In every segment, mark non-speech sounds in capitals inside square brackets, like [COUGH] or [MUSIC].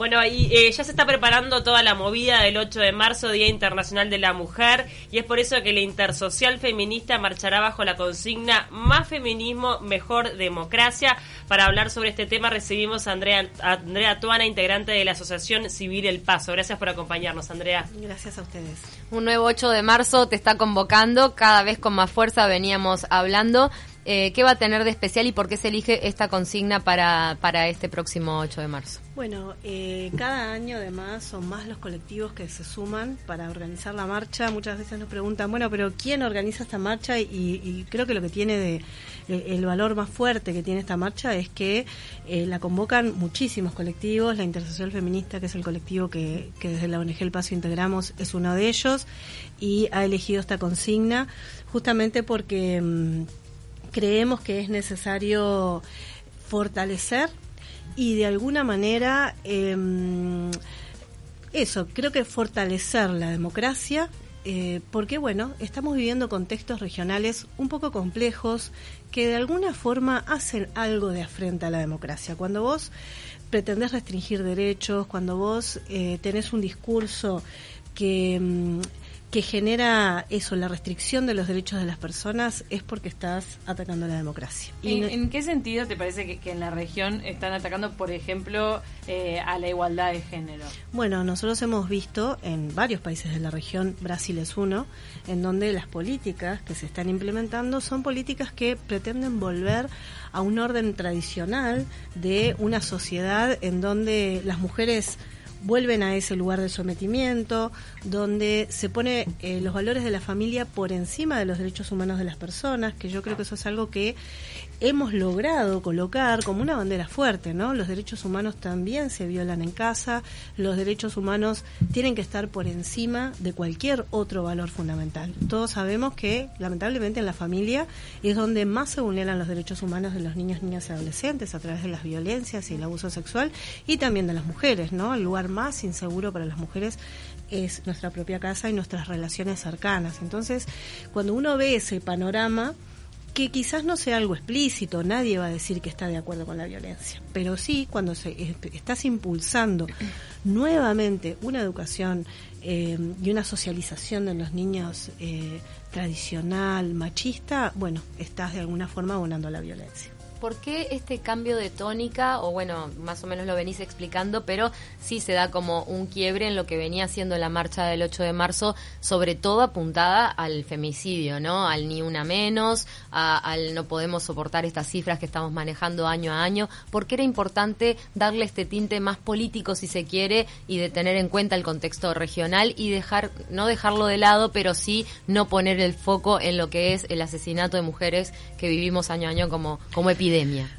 Bueno, y eh, ya se está preparando toda la movida del 8 de marzo, Día Internacional de la Mujer, y es por eso que la Intersocial Feminista marchará bajo la consigna Más feminismo, mejor democracia. Para hablar sobre este tema recibimos a Andrea, Andrea Tuana, integrante de la Asociación Civil El Paso. Gracias por acompañarnos, Andrea. Gracias a ustedes. Un nuevo 8 de marzo te está convocando, cada vez con más fuerza veníamos hablando. Eh, ¿Qué va a tener de especial y por qué se elige esta consigna para, para este próximo 8 de marzo? Bueno, eh, cada año además son más los colectivos que se suman para organizar la marcha. Muchas veces nos preguntan, bueno, pero ¿quién organiza esta marcha? Y, creo que lo que tiene de el valor más fuerte que tiene esta marcha es que eh, la convocan muchísimos colectivos. La Intersocial Feminista, que es el colectivo que, que desde la ONG El Paso integramos, es uno de ellos y ha elegido esta consigna justamente porque mm, creemos que es necesario fortalecer y de alguna manera em, eso, creo que fortalecer la democracia, eh, porque bueno, estamos viviendo contextos regionales un poco complejos que de alguna forma hacen algo de afrenta a la democracia. Cuando vos pretendés restringir derechos, cuando vos eh, tenés un discurso que em, que genera eso, la restricción de los derechos de las personas, es porque estás atacando la democracia. ¿En, qué sentido te parece que, en la región están atacando, por ejemplo, eh, a la igualdad de género? Bueno, nosotros hemos visto en varios países de la región, Brasil es uno, en donde las políticas que se están implementando son políticas que pretenden volver a un orden tradicional de una sociedad en donde las mujeres vuelven a ese lugar de sometimiento, donde se pone eh, los valores de la familia por encima de los derechos humanos de las personas, que yo creo que eso es algo que hemos logrado colocar como una bandera fuerte, ¿no? Los derechos humanos también se violan en casa, los derechos humanos tienen que estar por encima de cualquier otro valor fundamental. Todos sabemos que, lamentablemente, en la familia es donde más se vulneran los derechos humanos de los niños, niñas y adolescentes a través de las violencias y el abuso sexual y también de las mujeres, ¿no? El lugar más inseguro para las mujeres es nuestra propia casa y nuestras relaciones cercanas. Entonces, cuando uno ve ese panorama, que quizás no sea algo explícito, nadie va a decir que está de acuerdo con la violencia, pero sí cuando se, estás impulsando [CLEARS THROAT] nuevamente una educación eh, y una socialización de los niños eh, tradicional, machista, bueno, estás de alguna forma abonando la violencia. ¿Por qué este cambio de tónica? O bueno, más o menos lo venís explicando, pero sí se da como un quiebre en lo que venía siendo la marcha del 8 de marzo, sobre todo apuntada al femicidio, ¿no? Al ni una menos, al no podemos soportar estas cifras que estamos manejando año a año. ¿Por qué era importante darle este tinte más político, si se quiere, y de tener en cuenta el contexto regional y dejar, no dejarlo de lado, pero sí no poner el foco en lo que es el asesinato de mujeres que vivimos año a año como, como epidemia?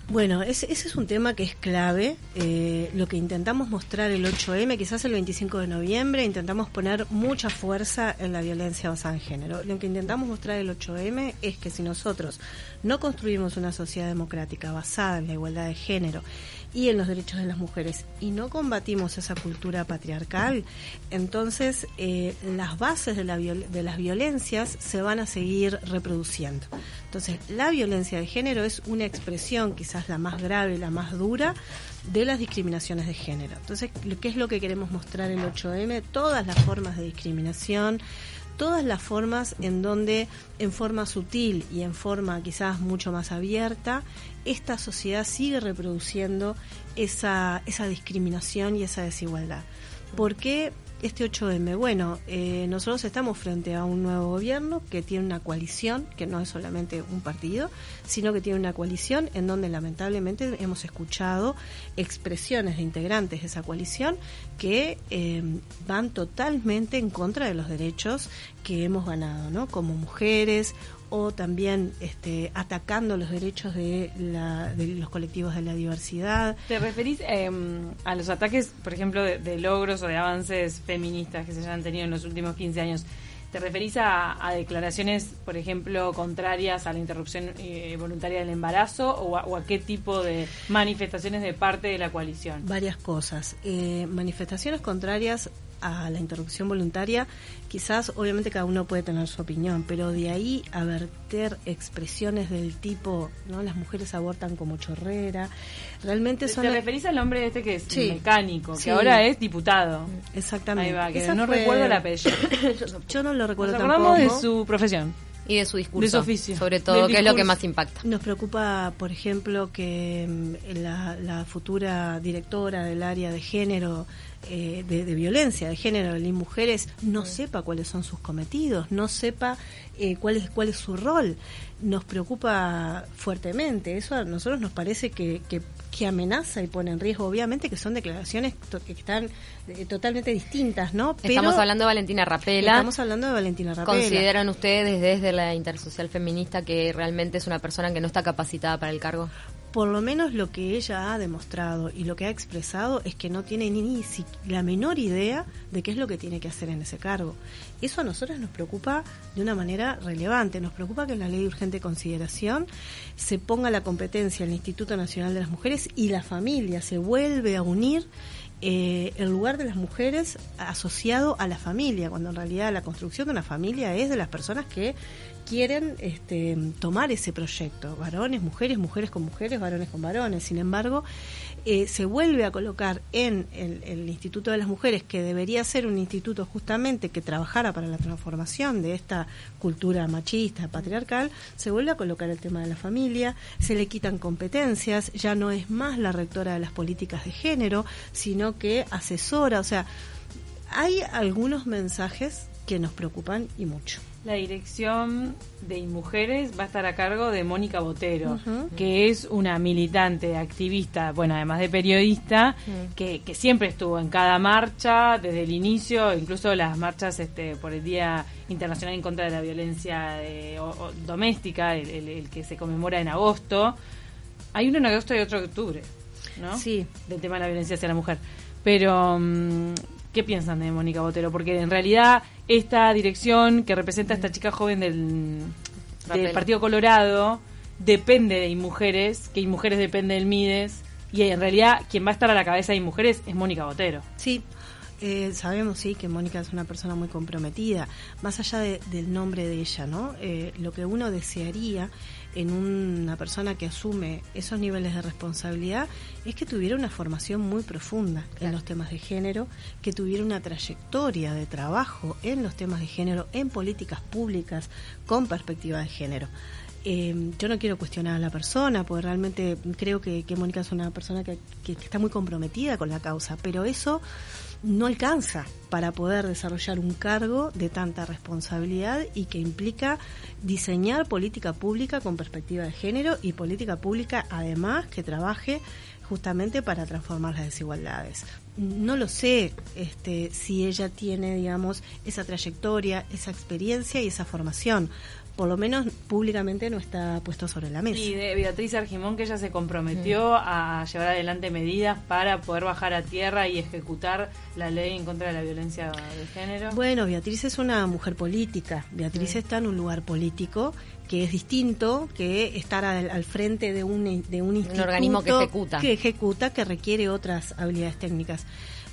Bueno, ese, es un tema que es clave. Eh, lo que intentamos mostrar el 8M, quizás el 25 de noviembre, intentamos poner mucha fuerza en la violencia basada en género. Lo que intentamos mostrar el 8M es que si nosotros no construimos una sociedad democrática basada en la igualdad de género, y en los derechos de las mujeres y no combatimos esa cultura patriarcal, entonces eh, las bases de, la de las violencias se van a seguir reproduciendo. Entonces, la violencia de género es una expresión quizás la más grave, la más dura de las discriminaciones de género. Entonces, ¿qué es lo que queremos mostrar en 8M? Todas las formas de discriminación, todas las formas en donde en forma sutil y en forma quizás mucho más abierta, esta sociedad sigue reproduciendo esa, esa discriminación y esa desigualdad. ¿Por qué este 8M? Bueno, eh, nosotros estamos frente a un nuevo gobierno que tiene una coalición, que no es solamente un partido, sino que tiene una coalición en donde lamentablemente hemos escuchado expresiones de integrantes de esa coalición que eh, van totalmente en contra de los derechos que hemos ganado, ¿no? Como mujeres o también este, atacando los derechos de, los colectivos de la diversidad. ¿Te referís em, a los ataques, por ejemplo, de, logros o de avances feministas que se hayan tenido en los últimos 15 años? ¿Te referís a, declaraciones, por ejemplo, contrarias a la interrupción eh, voluntaria del embarazo o a, qué tipo de manifestaciones de parte de la coalición? Varias cosas. Eh, manifestaciones contrarias a la interrupción voluntaria, quizás obviamente cada uno puede tener su opinión, pero de ahí a verter expresiones del tipo, ¿no? Las mujeres abortan como chorrera, realmente son... ¿Te referís al hombre este que es Sí. mecánico, que Sí. ahora es diputado? Exactamente. Ahí va, que Esa no fue- recuerdo el apellido. [COUGHS] Yo no lo Nos recuerdo de tampoco. su profesión. Y de su discurso. De su oficio. Sobre todo, que es lo que más impacta. Nos preocupa, por ejemplo, que mm, la, la futura directora del área de género, eh, de, de violencia de género en mujeres, no sepa cuáles son sus cometidos, no sepa eh, cuál, es, cuál es su rol. Nos preocupa fuertemente. Eso a nosotros nos parece que, que, que amenaza y pone en riesgo, obviamente, que son declaraciones to- que están eh, totalmente distintas, ¿no? Estamos hablando de Valentina Rapela. Estamos hablando de Valentina Rapela. ¿Consideran ustedes desde la Intersocial Feminista que realmente es una persona que no está capacitada para el cargo? Por lo menos lo que ella ha demostrado y lo que ha expresado es que no tiene ni si- la menor idea de qué es lo que tiene que hacer en ese cargo. Eso a nosotros nos preocupa de una manera relevante. Nos preocupa que en la ley de urgente consideración se ponga la competencia el Instituto Nacional de las Mujeres y la familia se vuelve a unir eh, el lugar de las mujeres asociado a la familia, cuando en realidad la construcción de una familia es de las personas que quieren este, tomar ese proyecto, varones, mujeres, mujeres con mujeres, varones con varones. Sin embargo, eh, se vuelve a colocar en el, el Instituto de las Mujeres, que debería ser un instituto justamente que trabajara para la transformación de esta cultura machista, patriarcal, se vuelve a colocar el tema de la familia, se le quitan competencias, ya no es más la rectora de las políticas de género, sino que asesora, o sea, hay algunos mensajes que nos preocupan y mucho. La dirección de Mujeres va a estar a cargo de Mónica Botero, que es una militante, activista, bueno, además de periodista, que, que siempre estuvo en cada marcha desde el inicio, incluso las marchas este, por el Día Internacional en contra de la Violencia eh, o- o doméstica, el, el- el que se conmemora en agosto. Hay uno en agosto y otro en octubre, ¿no? Sí. Del tema de la violencia hacia la mujer. Pero, mm, ¿qué piensan de Mónica Botero? Porque en realidad esta dirección que representa a esta chica joven del. Partido Colorado depende de Mujeres, que Mujeres depende del Mides, y en realidad quien va a estar a la cabeza de Mujeres es Mónica Botero. Sí, eh, sabemos sí que Mónica es una persona muy comprometida. Más allá de- del nombre de ella, ¿no? Eh, lo que uno desearía en una persona que asume esos niveles de responsabilidad es que tuviera una formación muy profunda en los temas de género, que tuviera una trayectoria de trabajo en los temas de género, en políticas públicas con perspectiva de género. Eh, yo no quiero cuestionar a la persona, porque realmente creo que, que Mónica es una persona que, que- que está muy comprometida con la causa, pero eso no alcanza para poder desarrollar un cargo de tanta responsabilidad y que implica diseñar política pública con perspectiva de género y política pública además que trabaje justamente para transformar las desigualdades. No lo sé este, si ella tiene, digamos, esa trayectoria, esa experiencia y esa formación. Por lo menos públicamente no está puesto sobre la mesa. Y de Beatriz Argimón, que ella se comprometió a llevar adelante medidas para poder bajar a tierra y ejecutar la ley en contra de la violencia de género. Bueno, Beatriz es una mujer política. Beatriz está en un lugar político que es distinto que estar al, al frente de un, de un instituto organismo que ejecuta. que ejecuta, que requiere otras habilidades técnicas.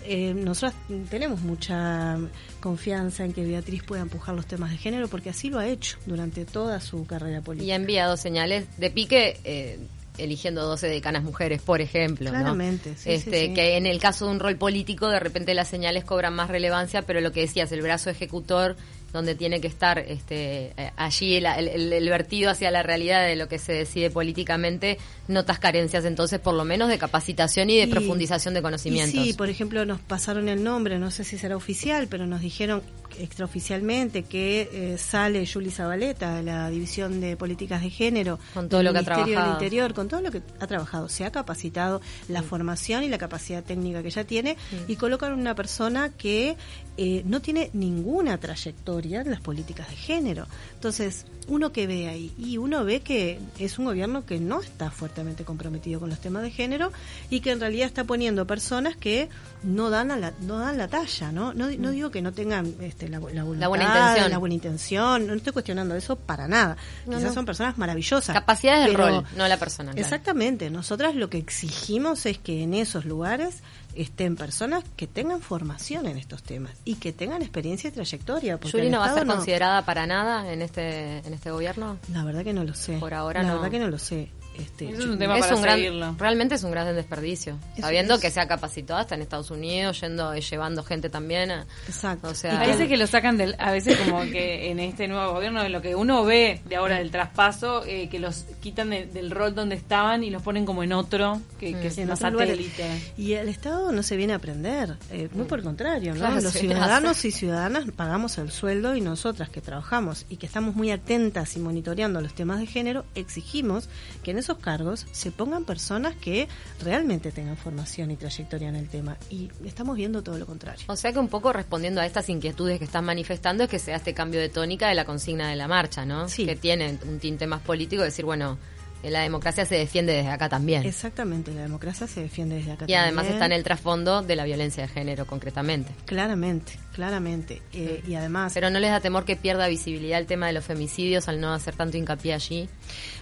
Eh, nosotros tenemos mucha confianza en que Beatriz pueda empujar los temas de género porque así lo ha hecho durante toda su carrera Y política. ha enviado señales de pique eh, eligiendo 12 decanas mujeres, por ejemplo. ¿no? Claramente, sí, este, sí, sí. Que en el caso de un rol político, de repente las señales cobran más relevancia, pero lo que decías, el brazo ejecutor, donde tiene que estar este, eh, allí el, el- el vertido hacia la realidad de lo que se decide políticamente, notas carencias entonces, por lo menos, de capacitación y de Y- profundización de conocimientos. Y sí, por ejemplo, nos pasaron el nombre, no sé si será oficial, pero nos dijeron extraoficialmente que eh, sale Juli Zabaleta de la División de Políticas de Género Con todo del lo que ha Ministerio del trabajado. Interior, con todo lo que ha trabajado, se ha capacitado la formación y la capacidad técnica que ella tiene y colocan una persona que eh, no tiene ninguna trayectoria en las políticas de género. Entonces, uno que ve ahí y uno ve que es un gobierno que no está fuertemente comprometido con los temas de género y que en realidad está poniendo personas que no dan a la, no dan la talla, ¿no? No, no digo que no tengan este, la, la voluntad, buena intención. la buena intención, no estoy cuestionando eso para nada. No, Quizás no. son personas maravillosas. Capacidades del rol, no la persona. claro. Exactamente, nosotras lo que exigimos es que en esos lugares estén personas que tengan formación en estos temas y que tengan experiencia y trayectoria. ¿Yuri no va a ser considerada para nada en este, en este gobierno? La verdad que no lo sé. Por ahora La no. verdad que no lo sé. Este, es un tema para gran, realmente es un gran desperdicio. sabiendo que se ha capacitado hasta en Estados Unidos, yendo llevando gente también. Exacto. O sea, parece que lo sacan del, a veces como que en este nuevo gobierno, de lo que uno ve de ahora del traspaso, eh, que los quitan del rol donde estaban y los ponen como en otro, que, que mm. es más satélite. Y el Estado no se viene a aprender, eh, muy por el contrario, ¿no? los ciudadanos y ciudadanas pagamos el sueldo y nosotras que trabajamos y que estamos muy atentas y monitoreando los temas de género, exigimos que en esos cargos se pongan personas que realmente tengan formación y trayectoria en el tema. Y estamos viendo todo lo contrario. O sea que un poco respondiendo a estas inquietudes que están manifestando es que sea este cambio de tónica de la consigna de la marcha, ¿no? Sí. Que tiene un tinte más político, decir, bueno, la democracia se defiende desde acá también. Exactamente, la democracia se defiende desde acá y también. Y además está en el trasfondo de la violencia de género, concretamente. Claramente, claramente. Eh, y además... Pero no les da temor que pierda visibilidad el tema de los femicidios al no hacer tanto hincapié allí.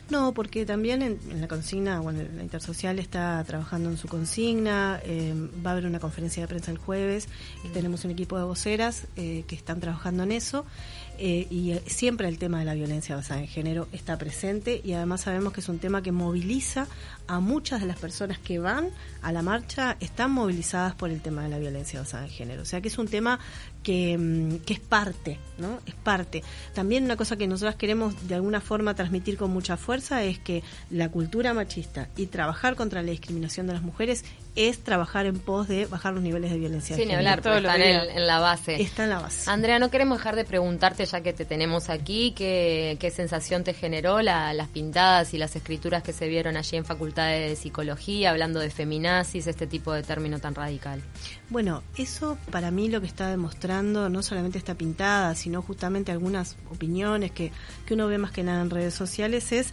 No, porque también en, la consigna, bueno, la Intersocial está trabajando en su consigna, eh, va a haber una conferencia de prensa el jueves, y tenemos un equipo de voceras eh, que están trabajando en eso. Eh, y siempre el tema de la violencia basada en género está presente y además sabemos que es un tema que moviliza a muchas de las personas que van a la marcha, están movilizadas por el tema de la violencia basada en género. O sea que es un tema que, mm, que es parte, ¿no? Es parte. También una cosa que nosotros queremos de alguna forma transmitir con mucha fuerza es que la cultura machista y trabajar contra la discriminación de las mujeres es trabajar en pos de bajar los niveles de violencia. Sin hablar, todo está en, la base. Está en la base. Andrea, no queremos dejar de preguntarte, ya que te tenemos aquí, qué, qué sensación te generó las pintadas y las escrituras que se vieron allí en Facultad de Psicología, hablando de feminazis, este tipo de término tan radical. Bueno, eso para mí lo que está demostrando, no solamente esta pintada, sino justamente algunas opiniones que, que uno ve más que nada en redes sociales, es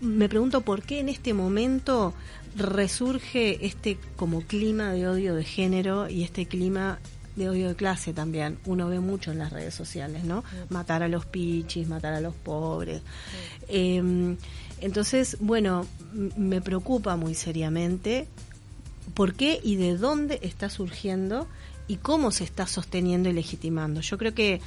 me pregunto por qué en este momento resurge este como clima de odio de género y este clima de odio de clase también. Uno ve mucho en las redes sociales, ¿no? Matar a los pichis, matar a los pobres. Em, entonces, bueno, me preocupa muy seriamente por qué y de dónde está surgiendo y cómo se está sosteniendo y legitimando. Yo creo que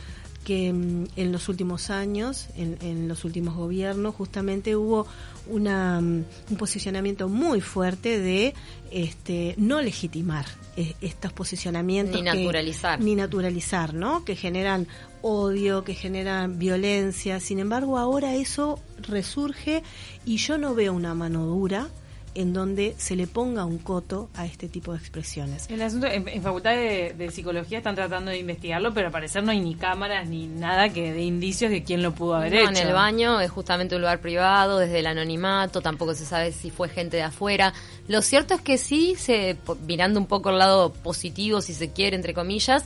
que mm, en los últimos años, en, los últimos gobiernos, justamente hubo una, mm, un posicionamiento muy fuerte de este, no legitimar eh, estos posicionamientos. Ni naturalizar. Ni naturalizar, ¿no? Que generan odio, que generan violencia. Sin embargo, ahora eso resurge y yo no veo una mano dura en donde se le ponga un coto a este tipo de expresiones. El asunto, en, Facultad de, Psicología están tratando de investigarlo, pero al parecer no hay ni cámaras ni nada que de indicios de quién lo pudo haber hecho. En el baño es justamente un lugar privado, desde el anonimato, tampoco se sabe si fue gente de afuera. Lo cierto es que sí, se, mirando un poco el lado positivo, si se quiere, entre comillas,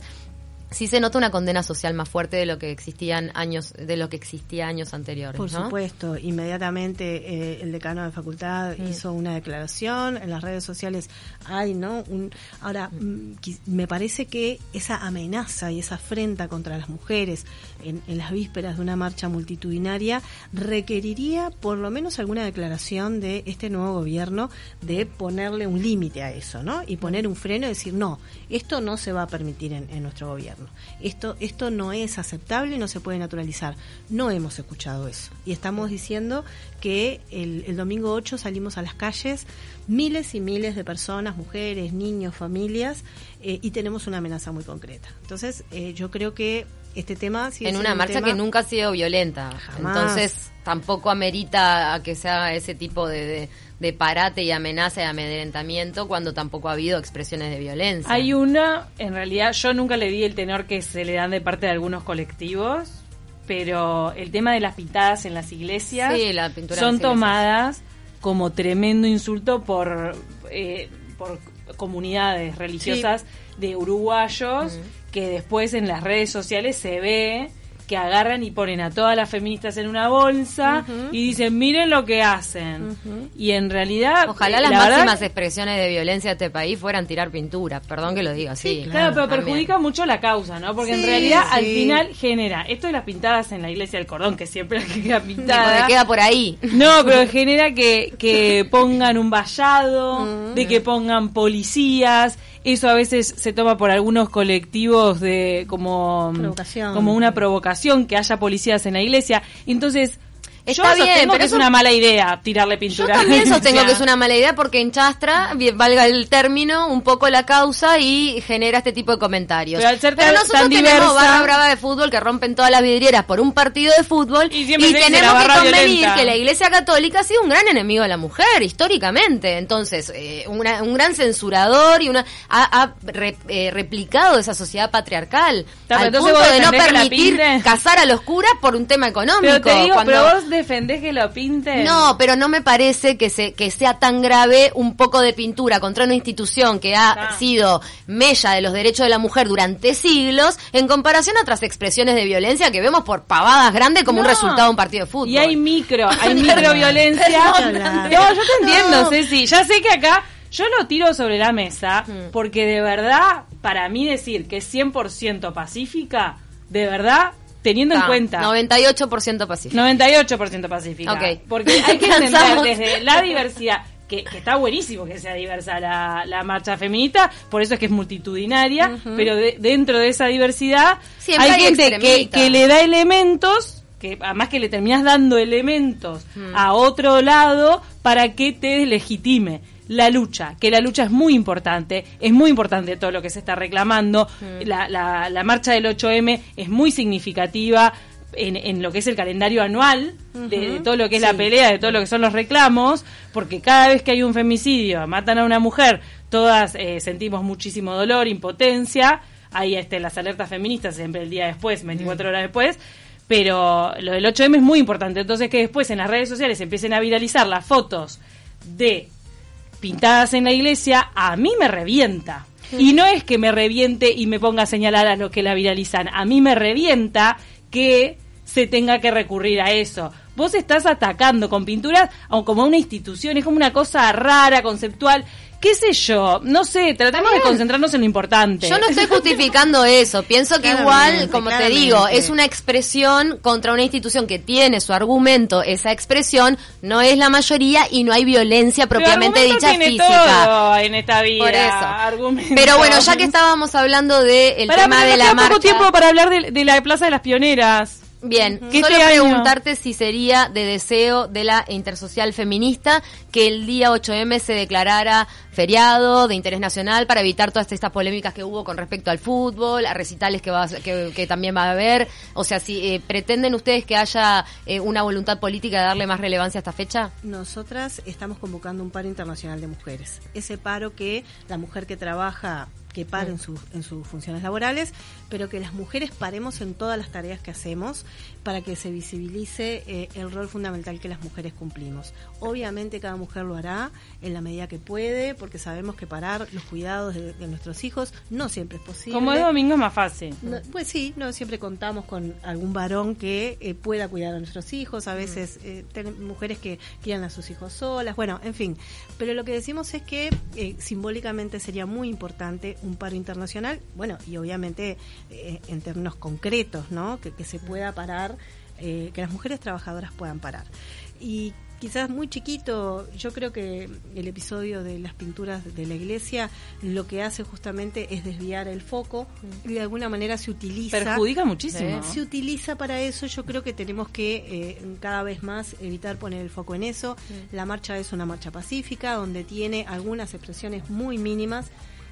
sí se nota una condena social más fuerte de lo que existían años de lo que existía años anteriores por supuesto. Inmediatamente eh, el decano de facultad mm. hizo una declaración en las redes sociales. Hay no un, ahora mm. Mm, me parece que esa amenaza y esa afrenta contra las mujeres en, en, las vísperas de una marcha multitudinaria requeriría por lo menos alguna declaración de este nuevo gobierno de ponerle un límite a eso no y poner un freno y decir no esto no se va a permitir en nuestro gobierno esto, esto no es aceptable y no se puede naturalizar. No hemos escuchado eso. Y estamos diciendo que el, domingo 8 salimos a las calles, miles y miles de personas, mujeres, niños, familias, eh, y tenemos una amenaza muy concreta. Entonces, eh, yo creo que este tema... en una marcha que nunca ha sido violenta. Entonces, tampoco amerita a que sea ese tipo de de parate y amenaza y amedrentamiento cuando tampoco ha habido expresiones de violencia. Hay una, en realidad yo nunca le di el tenor que se le dan de parte de algunos colectivos, pero el tema de las pintadas en las iglesias son tomadas como tremendo insulto por, eh, por comunidades religiosas de uruguayos que después en las redes sociales se ve que agarran y ponen a todas las feministas en una bolsa y dicen, miren lo que hacen. Y en realidad... Ojalá las la verdad- máximas expresiones de violencia de este país fueran tirar pintura. Perdón que lo diga así. Claro, pero También. perjudica mucho la causa, ¿no? Porque en Sí, realidad al sí. final genera esto de las pintadas en la iglesia del cordón, que siempre [LAUGHS] queda pintada. queda por ahí. No, pero genera que, que pongan un vallado, [LAUGHS] de que pongan policías. Eso a veces se toma por algunos colectivos de como, como una provocación que haya policías en la iglesia. Entonces, Está yo bien, pero que eso- es una mala idea tirarle Yo pintura. también a la [LAUGHS] sostengo que es una mala idea porque enchastra, valga el término, un poco la causa y genera este tipo de comentarios. Pero al ser tan- nosotros tan tenemos diversa- barra brava de fútbol que rompen todas las vidrieras por un partido de fútbol Y tenemos que convenir violenta. que la Iglesia Católica ha sido un gran enemigo de la mujer históricamente. Entonces, eh, una- un gran censurador y una ha, ha re- eh, replicado esa sociedad patriarcal Está, pero al punto de no permitir casar a los curas por un tema económico. Pero te digo, cuando- pero vos defendés que lo pinten. no, pero no me parece que, se, que sea tan grave un poco de pintura contra una institución que ha Ah. sido mella de los derechos de la mujer durante siglos en comparación a otras expresiones de violencia que vemos por pavadas grandes como un resultado de un partido de fútbol. Y hay micro, [LAUGHS] hay microviolencia. No, No, yo te entiendo, No. Ceci. Ya sé que acá yo lo tiro sobre la mesa Mm. porque de verdad, para mí decir que es 100% pacífica, de verdad, teniendo en cuenta 98% pacífico. 98% pacífica. Ok. Porque hay que entender desde la diversidad, que, que está buenísimo que sea diversa la, la marcha feminista, por eso es que es multitudinaria, pero de- dentro de esa diversidad Siempre hay gente que, que le da elementos, que además que le terminas dando elementos Mm. a otro lado para que te legitime la lucha, que la lucha es muy importante, es muy importante todo lo que se está reclamando, Mm. la, la, la marcha del 8M es muy significativa en, en lo que es el calendario anual, de, de todo lo que es la pelea, de todo lo que son los reclamos, porque cada vez que hay un femicidio, matan a una mujer, todas eh, sentimos muchísimo dolor, impotencia, hay este, las alertas feministas siempre el día después, 24 horas después, pero lo del 8M es muy importante, entonces que después en las redes sociales empiecen a viralizar las fotos de pintadas en la iglesia, a mí me revienta. Y no es que me reviente y me ponga a señalar a los que la viralizan, a mí me revienta que se tenga que recurrir a eso. Vos estás atacando con pinturas como una institución, es como una cosa rara, conceptual, qué sé yo, no sé, tratemos de concentrarnos en lo importante. Yo no estoy [LAUGHS] justificando eso. Pienso que igual, como te digo, es una expresión contra una institución que tiene su argumento. Esa expresión no es la mayoría y no hay violencia propiamente dicha tiene física. todo en esta vida. Por eso. argumento. Pero bueno, ya que estábamos hablando del Pará, tema de la queda marcha. poco tiempo para hablar de, de la Plaza de las Pioneras. Bien, solo este año- preguntarte si sería de deseo de la intersocial feminista que el día 8M se declarara feriado de interés nacional para evitar todas estas polémicas que hubo con respecto al fútbol, a recitales que, va a- que, que también va a haber. O sea, si eh, pretenden ustedes que haya eh, una voluntad política de darle más relevancia a esta fecha. Nosotras estamos convocando un paro internacional de mujeres. Ese paro que la mujer que trabaja, que para en, sus- en sus funciones laborales, pero que las mujeres paremos en todas las tareas que hacemos para que se visibilice eh, el rol fundamental que las mujeres cumplimos. Obviamente cada mujer lo hará en la medida que puede, porque sabemos que parar los cuidados de, de nuestros hijos no siempre es posible. Como es domingo es más fácil. No, pues sí, no siempre contamos con algún varón que eh, pueda cuidar a nuestros hijos, a veces eh, ten- mujeres que crían a sus hijos solas, bueno, en fin. Pero lo que decimos es que eh, simbólicamente sería muy importante un paro internacional, bueno, y obviamente eh, en términos concretos, ¿no? Que, que se pueda parar, eh, que las mujeres trabajadoras puedan parar. Y quizás muy chiquito, yo creo que el episodio de las pinturas de la iglesia lo que hace justamente es desviar el foco y de alguna manera se utiliza Perjudica muchísimo. se utiliza para eso, yo creo que tenemos que eh, cada vez más evitar poner el foco en eso. La marcha es una marcha pacífica donde tiene algunas expresiones muy mínimas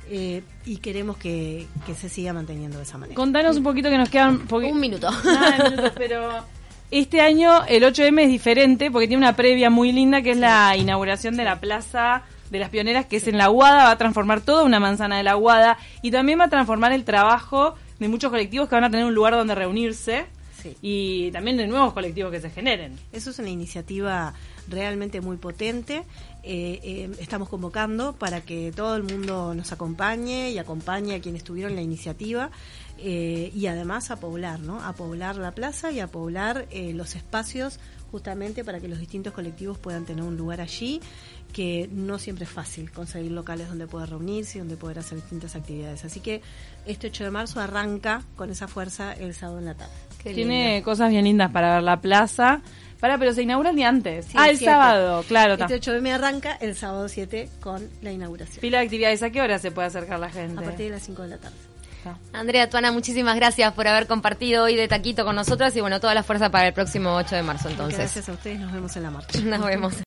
eh, y queremos que, que se siga manteniendo de esa manera. Contanos un poquito que nos quedan... Un minuto. Nada, minutos, pero este año el 8M es diferente porque tiene una previa muy linda que es la inauguración de la Plaza de las Pioneras, que es en la Guada, va a transformar toda una manzana de la Guada y también va a transformar el trabajo de muchos colectivos que van a tener un lugar donde reunirse Sí. y también de nuevos colectivos que se generen. Eso es una iniciativa realmente muy potente. Eh, eh, estamos convocando para que todo el mundo nos acompañe y acompañe a quienes tuvieron la iniciativa eh, y además a poblar, ¿no? A poblar la plaza y a poblar los espacios justamente para que los distintos colectivos puedan tener un lugar allí que no siempre es fácil conseguir locales donde poder reunirse y donde poder hacer distintas actividades. Así que este 8 de marzo arranca con esa fuerza el sábado en la tarde. Tiene cosas bien lindas para ver la plaza. Para, pero se inaugura el día antes. ah, el sábado, claro. Este 8 de me arranca el sábado 7 con la inauguración. Pila de actividades. ¿A qué hora se puede acercar la gente? A partir de las 5 de la tarde. Andrea Tuana, muchísimas gracias por haber compartido hoy de Taquito con nosotras y bueno, toda la fuerza para el próximo 8 de marzo entonces. Gracias a ustedes, nos vemos en la marcha. [LAUGHS] Nos vemos.